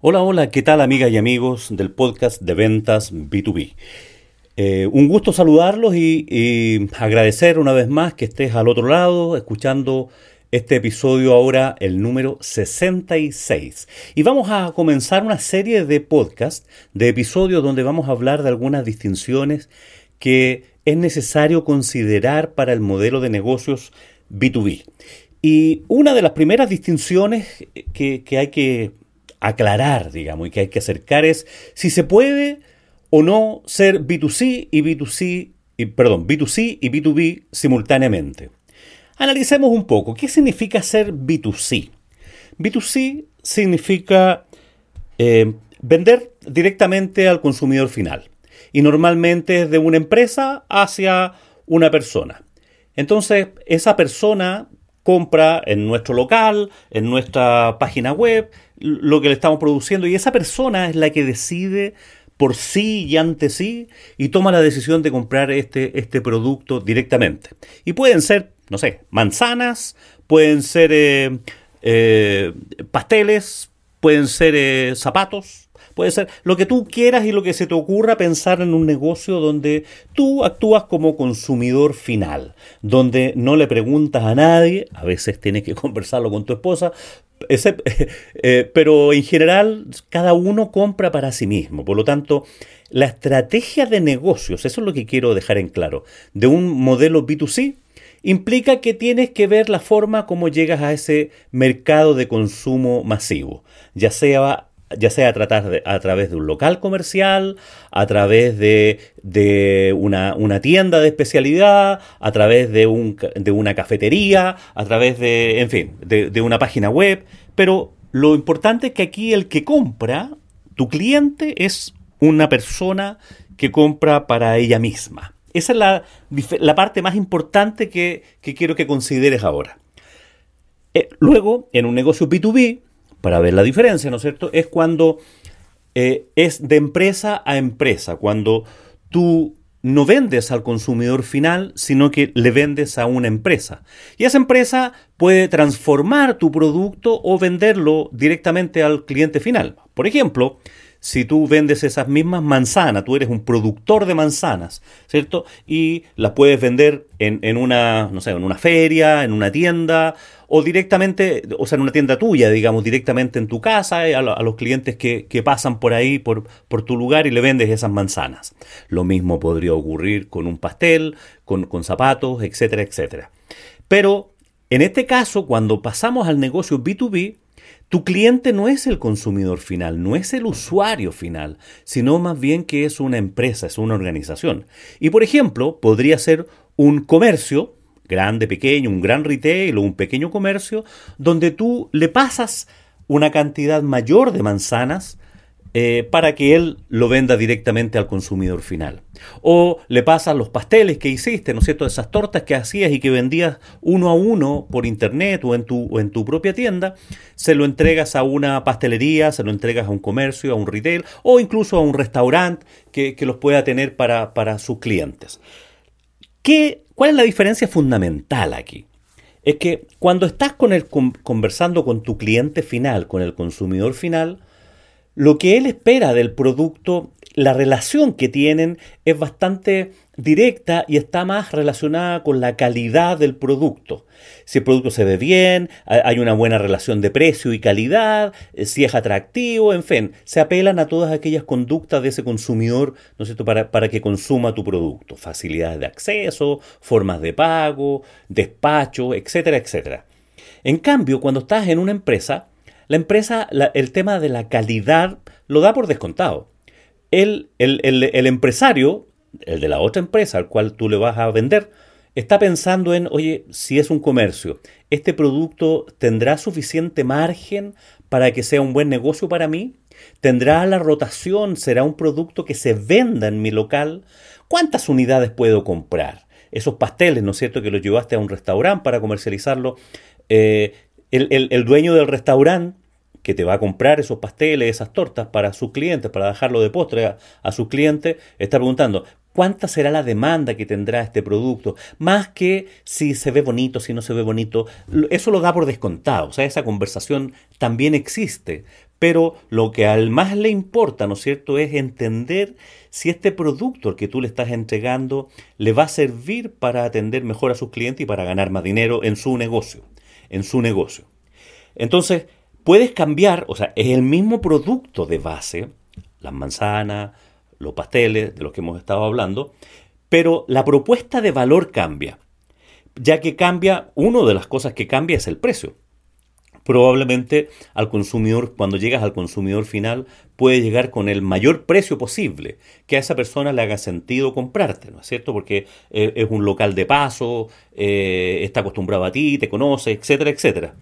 Hola, hola, ¿qué tal amigas y amigos del podcast de ventas B2B? Eh, un gusto saludarlos y, agradecer una vez más que estés al otro lado escuchando este episodio ahora, el número 66. Y vamos a comenzar una serie de podcasts, de episodios donde vamos a hablar de algunas distinciones que es necesario considerar para el modelo de negocios B2B. Y una de las primeras distinciones que, que hay que aclarar, digamos, y que hay que acercar es si se puede o no ser B2C y B2C, y, perdón, B2C y B2B simultáneamente. Analicemos un poco, ¿qué significa ser B2C? B2C significa eh, vender directamente al consumidor final y normalmente es de una empresa hacia una persona. Entonces, esa persona compra en nuestro local, en nuestra página web, lo que le estamos produciendo y esa persona es la que decide por sí y ante sí y toma la decisión de comprar este, este producto directamente. Y pueden ser, no sé, manzanas, pueden ser eh, eh, pasteles, pueden ser eh, zapatos, Puede ser lo que tú quieras y lo que se te ocurra pensar en un negocio donde tú actúas como consumidor final, donde no le preguntas a nadie, a veces tienes que conversarlo con tu esposa, eh, pero en general cada uno compra para sí mismo. Por lo tanto, la estrategia de negocios, eso es lo que quiero dejar en claro, de un modelo B2C implica que tienes que ver la forma como llegas a ese mercado de consumo masivo, ya sea ya sea a, a través de un local comercial, a través de, una, tienda de especialidad, a través de, un, de, una cafetería, a través de, en fin, de, una página web. Pero lo importante es que aquí el que compra, tu cliente, es una persona que compra para ella misma. Esa es la, parte más importante que, quiero que consideres ahora. Eh, luego, en un negocio B2B, para ver la diferencia, ¿no es cierto? Es cuando eh, es de empresa a empresa, cuando tú no vendes al consumidor final, sino que le vendes a una empresa. Y esa empresa puede transformar tu producto o venderlo directamente al cliente final. Por ejemplo, si tú vendes esas mismas manzanas, tú eres un productor de manzanas, ¿cierto? Y las puedes vender en, una, no sé, en una feria, en una tienda, o directamente, o sea, en una tienda tuya, digamos, directamente en tu casa, eh, a, los clientes que, pasan por ahí, por, por, tu lugar, y le vendes esas manzanas. Lo mismo podría ocurrir con un pastel, con, con zapatos, etcétera, etcétera. Pero en este caso, cuando pasamos al negocio B2B, tu cliente no es el consumidor final, no es el usuario final, sino más bien que es una empresa, es una organización. Y por ejemplo, podría ser un comercio, grande, pequeño, un gran retail o un pequeño comercio, donde tú le pasas una cantidad mayor de manzanas eh, para que él lo venda directamente al consumidor final. O le pasas los pasteles que hiciste, ¿no es cierto? Esas tortas que hacías y que vendías uno a uno por internet o en tu, en tu propia tienda, se lo entregas a una pastelería, se lo entregas a un comercio, a un retail o incluso a un restaurante que, los pueda tener para, para sus clientes. ¿Qué, ¿Cuál es la diferencia fundamental aquí? Es que cuando estás con el, conversando con tu cliente final, con el consumidor final, lo que él espera del producto, la relación que tienen es bastante directa y está más relacionada con la calidad del producto. Si el producto se ve bien, hay una buena relación de precio y calidad, eh, si es atractivo, en fin, se apelan a todas aquellas conductas de ese consumidor, ¿no es cierto?, para, para que consuma tu producto. Facilidades de acceso, formas de pago, despacho, etcétera, etcétera. En cambio, cuando estás en una empresa, la empresa, el tema de la calidad lo da por descontado. El, el, empresario, el de la otra empresa al cual tú le vas a vender, está pensando en, oye, si es un comercio, ¿este producto tendrá suficiente margen para que sea un buen negocio para mí? ¿Tendrá la rotación? ¿Será un producto que se venda en mi local? ¿Cuántas unidades puedo comprar? Esos pasteles, ¿no es cierto?, que los llevaste a un restaurante para comercializarlo. Eh, el, dueño del restaurante que te va a comprar esos pasteles, esas tortas para sus clientes, para dejarlo de postre a, a sus clientes, está preguntando, cuánta será la demanda que tendrá este producto, más que si se ve bonito, si no se ve bonito, eso lo da por descontado, o sea, esa conversación también existe, pero lo que al más le importa, ¿no es cierto?, es entender si este producto que tú le estás entregando le va a servir para atender mejor a sus clientes y para ganar más dinero en su negocio, en su negocio. Entonces, puedes cambiar, o sea, es el mismo producto de base, las manzanas, los pasteles de los que hemos estado hablando, pero la propuesta de valor cambia, ya que cambia, una de las cosas que cambia es el precio. Probablemente al consumidor, cuando llegas al consumidor final, puede llegar con el mayor precio posible, que a esa persona le haga sentido comprarte, ¿no es cierto? Porque eh, es un local de paso, eh, está acostumbrado a ti, te conoce, etcétera, etcétera.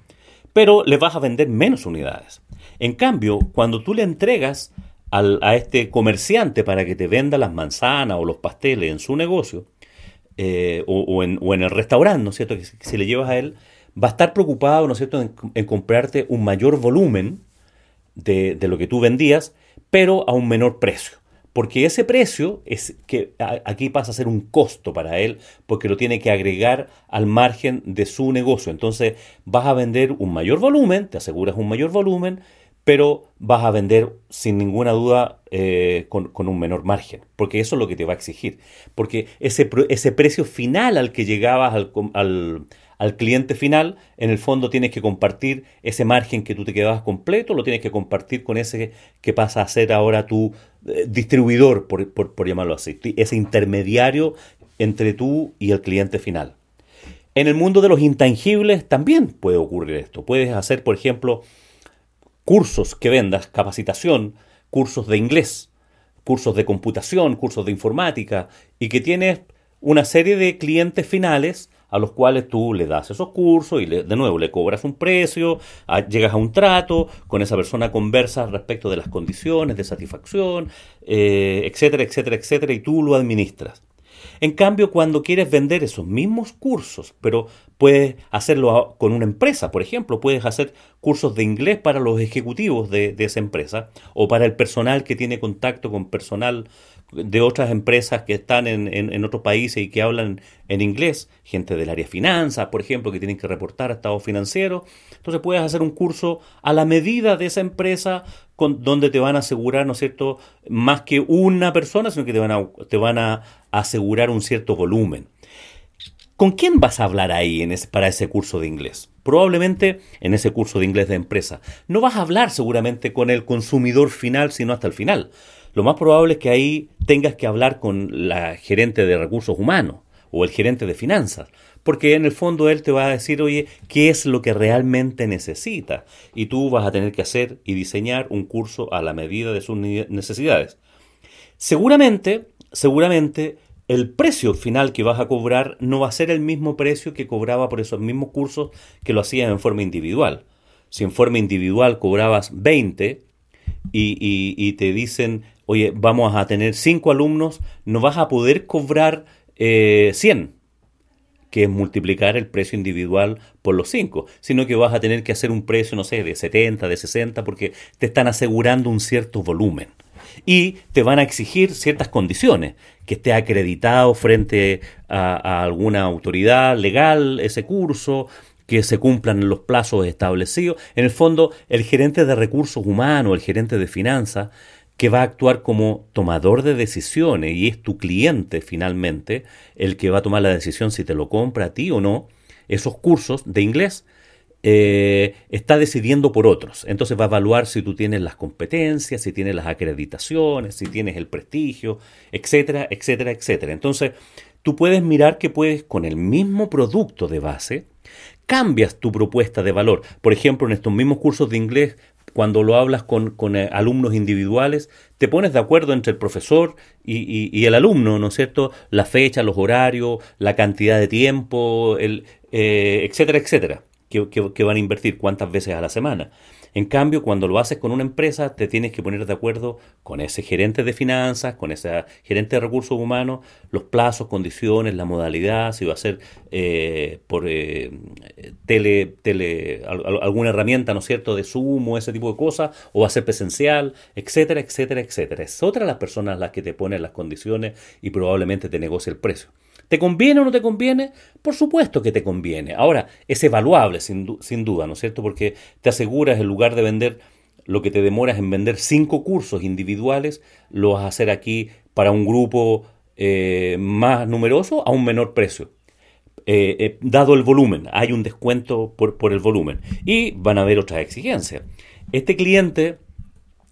Pero le vas a vender menos unidades. En cambio, cuando tú le entregas a este comerciante para que te venda las manzanas o los pasteles en su negocio, eh, o, en, el restaurante, ¿no es cierto? Que si, le llevas a él, va a estar preocupado, ¿no es cierto?, en, comprarte un mayor volumen de, lo que tú vendías, pero a un menor precio. Porque ese precio es que aquí pasa a ser un costo para él, porque lo tiene que agregar al margen de su negocio. Entonces vas a vender un mayor volumen, te aseguras un mayor volumen, pero vas a vender sin ninguna duda eh, con, un menor margen, porque eso es lo que te va a exigir. Porque ese, ese precio final al que llegabas al, al, cliente final, en el fondo tienes que compartir ese margen que tú te quedabas completo, lo tienes que compartir con ese que pasa a ser ahora tu eh, distribuidor, por, por llamarlo así, ese intermediario entre tú y el cliente final. En el mundo de los intangibles también puede ocurrir esto. Puedes hacer, por ejemplo, cursos que vendas, capacitación, cursos de inglés, cursos de computación, cursos de informática, y que tienes una serie de clientes finales a los cuales tú le das esos cursos y de nuevo le cobras un precio, llegas a un trato, con esa persona conversas respecto de las condiciones de satisfacción, eh, etcétera, etcétera, etcétera, y tú lo administras. En cambio, cuando quieres vender esos mismos cursos, pero puedes hacerlo con una empresa, por ejemplo, puedes hacer cursos de inglés para los ejecutivos de, esa empresa o para el personal que tiene contacto con personal de otras empresas que están en, en, otros países y que hablan en inglés, gente del área de finanzas, por ejemplo, que tienen que reportar estados financieros. Entonces puedes hacer un curso a la medida de esa empresa con, donde te van a asegurar, ¿no es cierto?, más que una persona, sino que te van a, te van a asegurar un cierto volumen. ¿Con quién vas a hablar ahí en ese, para ese curso de inglés? Probablemente en ese curso de inglés de empresa. No vas a hablar seguramente con el consumidor final, sino hasta el final lo más probable es que ahí tengas que hablar con la gerente de recursos humanos o el gerente de finanzas, porque en el fondo él te va a decir, oye, ¿qué es lo que realmente necesita? Y tú vas a tener que hacer y diseñar un curso a la medida de sus necesidades. Seguramente, seguramente el precio final que vas a cobrar no va a ser el mismo precio que cobraba por esos mismos cursos que lo hacías en forma individual. Si en forma individual cobrabas 20 y, y te dicen, oye, vamos a tener cinco alumnos, no vas a poder cobrar eh, 100, que es multiplicar el precio individual por los cinco, sino que vas a tener que hacer un precio, no sé, de 70, de 60, porque te están asegurando un cierto volumen. Y te van a exigir ciertas condiciones, que esté acreditado frente a, a alguna autoridad legal ese curso, que se cumplan los plazos establecidos. En el fondo, el gerente de recursos humanos, el gerente de finanzas, que va a actuar como tomador de decisiones y es tu cliente finalmente el que va a tomar la decisión si te lo compra a ti o no, esos cursos de inglés, eh, está decidiendo por otros. Entonces va a evaluar si tú tienes las competencias, si tienes las acreditaciones, si tienes el prestigio, etcétera, etcétera, etcétera. Entonces tú puedes mirar que puedes con el mismo producto de base, cambias tu propuesta de valor. Por ejemplo, en estos mismos cursos de inglés cuando lo hablas con, eh, alumnos individuales, te pones de acuerdo entre el profesor y, el alumno, ¿no es cierto? La fecha, los horarios, la cantidad de tiempo, el, eh, etcétera, etcétera. que, van a invertir, cuántas veces a la semana. En cambio, cuando lo haces con una empresa, te tienes que poner de acuerdo con ese gerente de finanzas, con ese gerente de recursos humanos, los plazos, condiciones, la modalidad, si va a ser eh, por eh, tele, tele, alguna herramienta, ¿no es cierto?, de Zoom o ese tipo de cosas, o va a ser presencial, etcétera, etcétera, etcétera. Es otra de las personas las que te ponen las condiciones y probablemente te negocia el precio. ¿Te conviene o no te conviene? Por supuesto que te conviene. Ahora, es evaluable sin, duda, ¿no es cierto? Porque te aseguras, en lugar de vender lo que te demoras en vender cinco cursos individuales, lo vas a hacer aquí para un grupo eh, más numeroso a un menor precio. Eh, eh, dado el volumen, hay un descuento por, por el volumen y van a haber otras exigencias. Este cliente,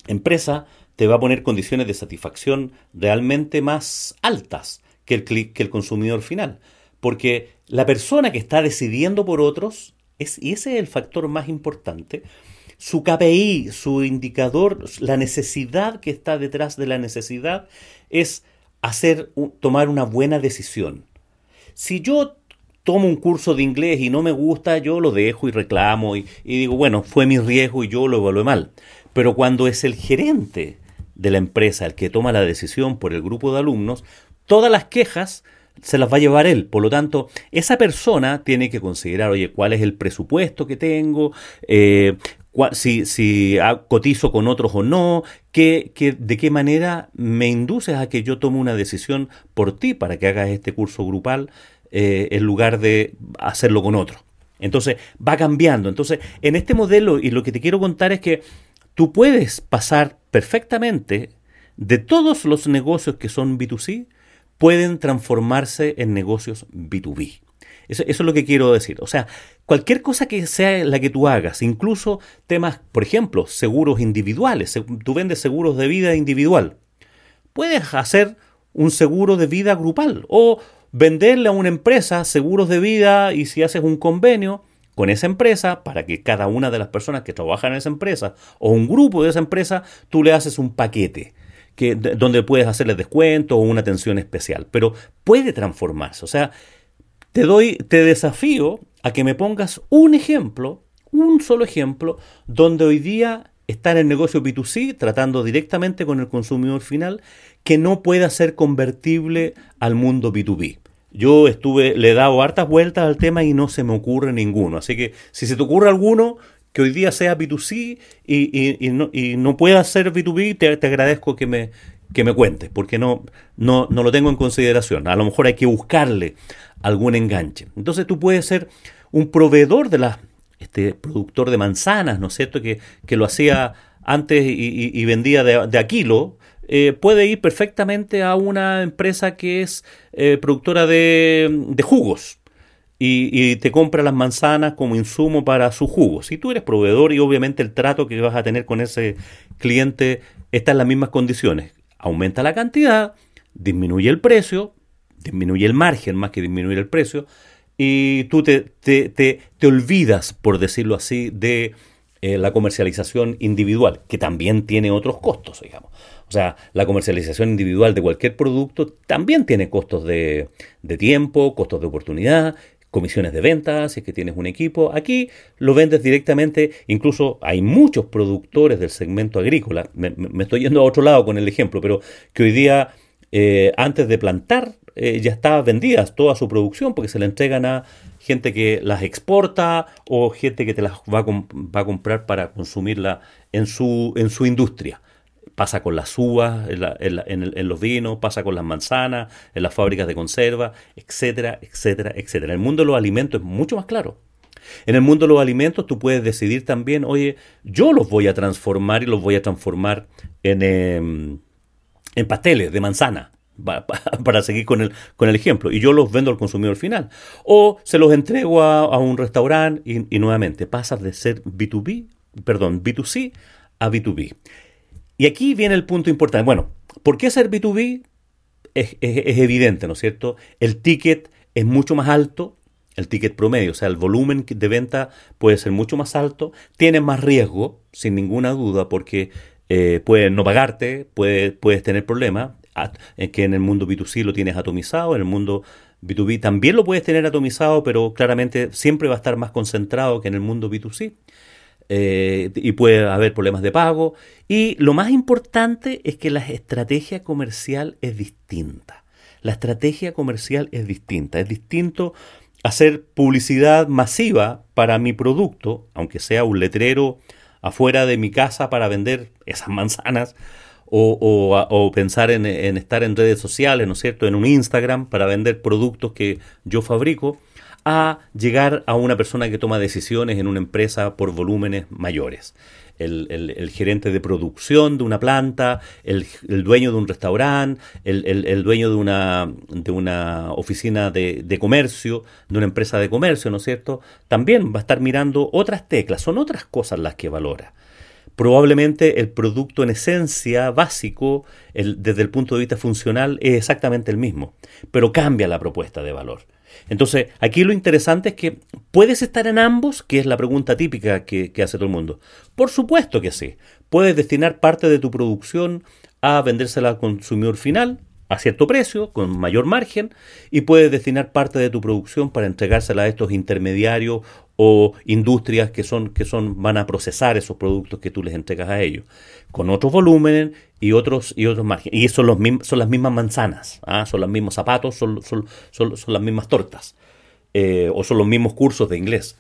empresa, te va a poner condiciones de satisfacción realmente más altas que el, consumidor final. Porque la persona que está decidiendo por otros, es, y ese es el factor más importante, su KPI, su indicador, la necesidad que está detrás de la necesidad es hacer, tomar una buena decisión. Si yo tomo un curso de inglés y no me gusta, yo lo dejo y reclamo y, y digo, bueno, fue mi riesgo y yo lo evalué mal. Pero cuando es el gerente de la empresa el que toma la decisión por el grupo de alumnos, todas las quejas se las va a llevar él. Por lo tanto, esa persona tiene que considerar, oye, cuál es el presupuesto que tengo, eh, si, si cotizo con otros o no, que, de qué manera me induces a que yo tome una decisión por ti para que hagas este curso grupal eh, en lugar de hacerlo con otro. Entonces, va cambiando. Entonces, en este modelo, y lo que te quiero contar es que tú puedes pasar perfectamente de todos los negocios que son B2C pueden transformarse en negocios B2B. Eso, es lo que quiero decir. O sea, cualquier cosa que sea la que tú hagas, incluso temas, por ejemplo, seguros individuales. Tú vendes seguros de vida individual. Puedes hacer un seguro de vida grupal o venderle a una empresa seguros de vida y si haces un convenio con esa empresa para que cada una de las personas que trabajan en esa empresa o un grupo de esa empresa, tú le haces un paquete donde puedes hacerle descuento o una atención especial, pero puede transformarse. O sea, te doy, te desafío a que me pongas un ejemplo, un solo ejemplo, donde hoy día está en el negocio B2C, tratando directamente con el consumidor final, que no pueda ser convertible al mundo B2B. Yo estuve, le he dado hartas vueltas al tema y no se me ocurre ninguno. Así que si se te ocurre alguno, que hoy día sea B2C y, no, y no, pueda ser B2B, te, te, agradezco que me, que me cuentes, porque no, no, no lo tengo en consideración. A lo mejor hay que buscarle algún enganche. Entonces tú puedes ser un proveedor de la, este productor de manzanas, ¿no es cierto? Que, que lo hacía antes y, vendía de, de a eh, puede ir perfectamente a una empresa que es eh, productora de, jugos, y, te compra las manzanas como insumo para su jugo. Si tú eres proveedor y obviamente el trato que vas a tener con ese cliente está en las mismas condiciones, aumenta la cantidad, disminuye el precio, disminuye el margen más que disminuir el precio, y tú te, olvidas, por decirlo así, de eh, la comercialización individual, que también tiene otros costos, digamos. O sea, la comercialización individual de cualquier producto también tiene costos de, de tiempo, costos de oportunidad comisiones de ventas, si es que tienes un equipo. Aquí lo vendes directamente, incluso hay muchos productores del segmento agrícola, me, estoy yendo a otro lado con el ejemplo, pero que hoy día, eh, antes de plantar, eh, ya está vendida toda su producción porque se la entregan a gente que las exporta o gente que te las va a, va a comprar para consumirla en su, en su industria pasa con las uvas, en, los vinos, pasa con las manzanas, en las fábricas de conserva, etcétera, etcétera, etcétera. El mundo de los alimentos es mucho más claro. En el mundo de los alimentos tú puedes decidir también, oye, yo los voy a transformar y los voy a transformar en, em, en pasteles de manzana. Para seguir con el, con el ejemplo, y yo los vendo al consumidor final. O se los entrego a, un restaurante y, y nuevamente pasas de ser B2B, perdón, B2C a B2B. Y aquí viene el punto importante. Bueno, ¿por qué ser B2B? Es, evidente, ¿no es cierto? El ticket es mucho más alto, el ticket promedio, o sea, el volumen de venta puede ser mucho más alto, tiene más riesgo, sin ninguna duda, porque eh, puede no pagarte, puede, puedes tener problemas, que en el mundo B2C lo tienes atomizado, en el mundo B2B también lo puedes tener atomizado, pero claramente siempre va a estar más concentrado que en el mundo B2C. Eh, y puede haber problemas de pago. Y lo más importante es que la estrategia comercial es distinta. La estrategia comercial es distinta. Es distinto hacer publicidad masiva para mi producto, aunque sea un letrero afuera de mi casa para vender esas manzanas, o, pensar en, en, estar en redes sociales, ¿no es cierto?, en un Instagram para vender productos que yo fabrico, a llegar a una persona que toma decisiones en una empresa por volúmenes mayores el, gerente de producción de una planta, el, dueño de un restaurante, el, dueño de una, de una oficina de, de, comercio, de una empresa de comercio, ¿no es cierto? También va a estar mirando otras teclas, son otras cosas las que valora. Probablemente el producto en esencia básico, desde el punto de vista funcional, es exactamente el mismo, pero cambia la propuesta de valor. Entonces, aquí lo interesante es que puedes estar en ambos, que es la pregunta típica que, hace todo el mundo. Por supuesto que sí. Puedes destinar parte de tu producción a vendérsela al consumidor final a cierto precio, con mayor margen, y puedes destinar parte de tu producción para entregársela a estos intermediarios o industrias que son, que son, van a procesar esos productos que tú les entregas a ellos, con otros volúmenes y otros, y otros márgenes. Y son, los son las mismas manzanas, ¿ah? son los mismos zapatos, son, son, son, las mismas tortas, eh, o son los mismos cursos de inglés.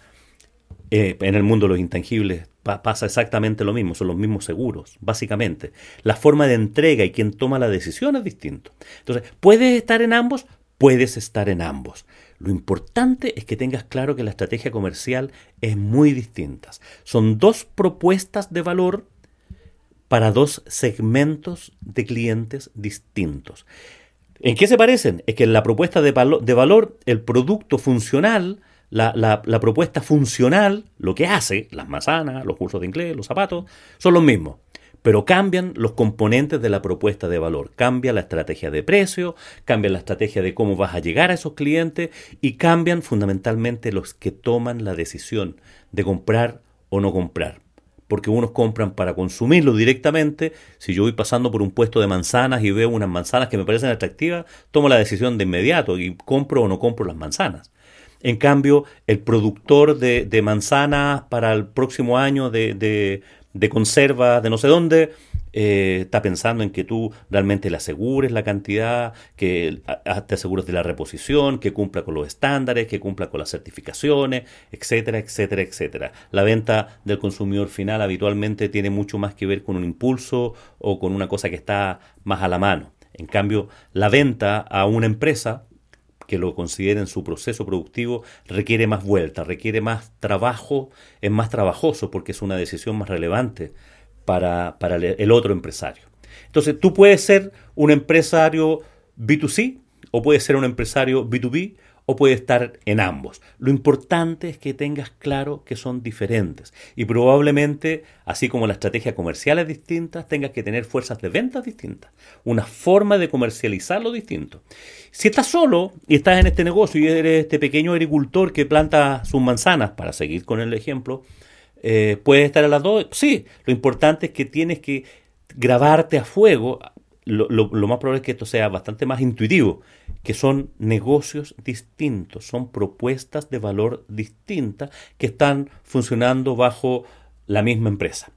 Eh, en el mundo de los intangibles pasa exactamente lo mismo, son los mismos seguros, básicamente. La forma de entrega y quien toma la decisión es distinto. Entonces, ¿puedes estar en ambos? Puedes estar en ambos. Lo importante es que tengas claro que la estrategia comercial es muy distinta. Son dos propuestas de valor para dos segmentos de clientes distintos. ¿En qué se parecen? Es que en la propuesta de, valor, el producto funcional, la, la, propuesta funcional, lo que hace, las manzanas, los cursos de inglés, los zapatos, son los mismos pero cambian los componentes de la propuesta de valor. Cambia la estrategia de precio, cambia la estrategia de cómo vas a llegar a esos clientes y cambian fundamentalmente los que toman la decisión de comprar o no comprar. Porque unos compran para consumirlo directamente. Si yo voy pasando por un puesto de manzanas y veo unas manzanas que me parecen atractivas, tomo la decisión de inmediato y compro o no compro las manzanas. En cambio, el productor de, de manzanas para el próximo año de, de conserva de no sé dónde, eh, está pensando en que tú realmente le asegures la cantidad, que te asegures de la reposición, que cumpla con los estándares, que cumpla con las certificaciones, etcétera, etcétera, etcétera. La venta del consumidor final habitualmente tiene mucho más que ver con un impulso o con una cosa que está más a la mano. En cambio, la venta a una empresa que lo consideren su proceso productivo requiere más vuelta, requiere más trabajo, es más trabajoso porque es una decisión más relevante para, para el otro empresario. Entonces, tú puedes ser un empresario B2C o puedes ser un empresario B2B o puede estar en ambos. Lo importante es que tengas claro que son diferentes y probablemente, así como la estrategia comercial es distinta, tengas que tener fuerzas de ventas distintas, una forma de comercializarlo distinto. Si estás solo y estás en este negocio y eres este pequeño agricultor que planta sus manzanas, para seguir con el ejemplo, eh, puedes estar a las dos. Sí, lo importante es que tienes que grabarte a fuego lo, más probable es que esto sea bastante más intuitivo, que son negocios distintos, son propuestas de valor distintas que están funcionando bajo la misma empresa,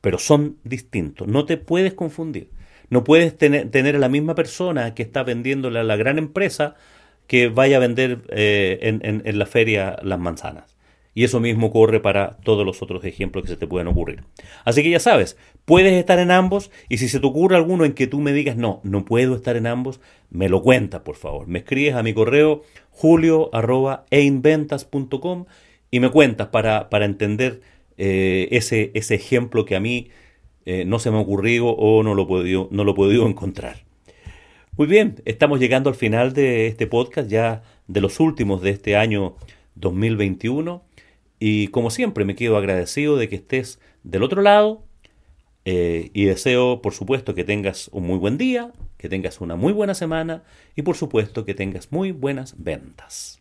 pero son distintos, no te puedes confundir. No puedes tener, a la misma persona que está vendiéndole a la gran empresa que vaya a vender eh, en la feria las manzanas. Y eso mismo ocurre para todos los otros ejemplos que se te pueden ocurrir. Así que ya sabes, puedes estar en ambos y si se te ocurre alguno en que tú me digas, no, no puedo estar en ambos, me lo cuentas, por favor. Me escribes a mi correo julio.einventas.com y me cuentas para, para entender eh, ese, ese ejemplo que a mí eh, no se me ha ocurrido o no lo, no lo he podido encontrar. Muy bien, estamos llegando al final de este podcast, ya de los últimos de este año 2021. Y como siempre me quedo agradecido de que estés del otro lado eh, y deseo, por supuesto, que tengas un muy buen día, que tengas una muy buena semana y, por supuesto, que tengas muy buenas ventas.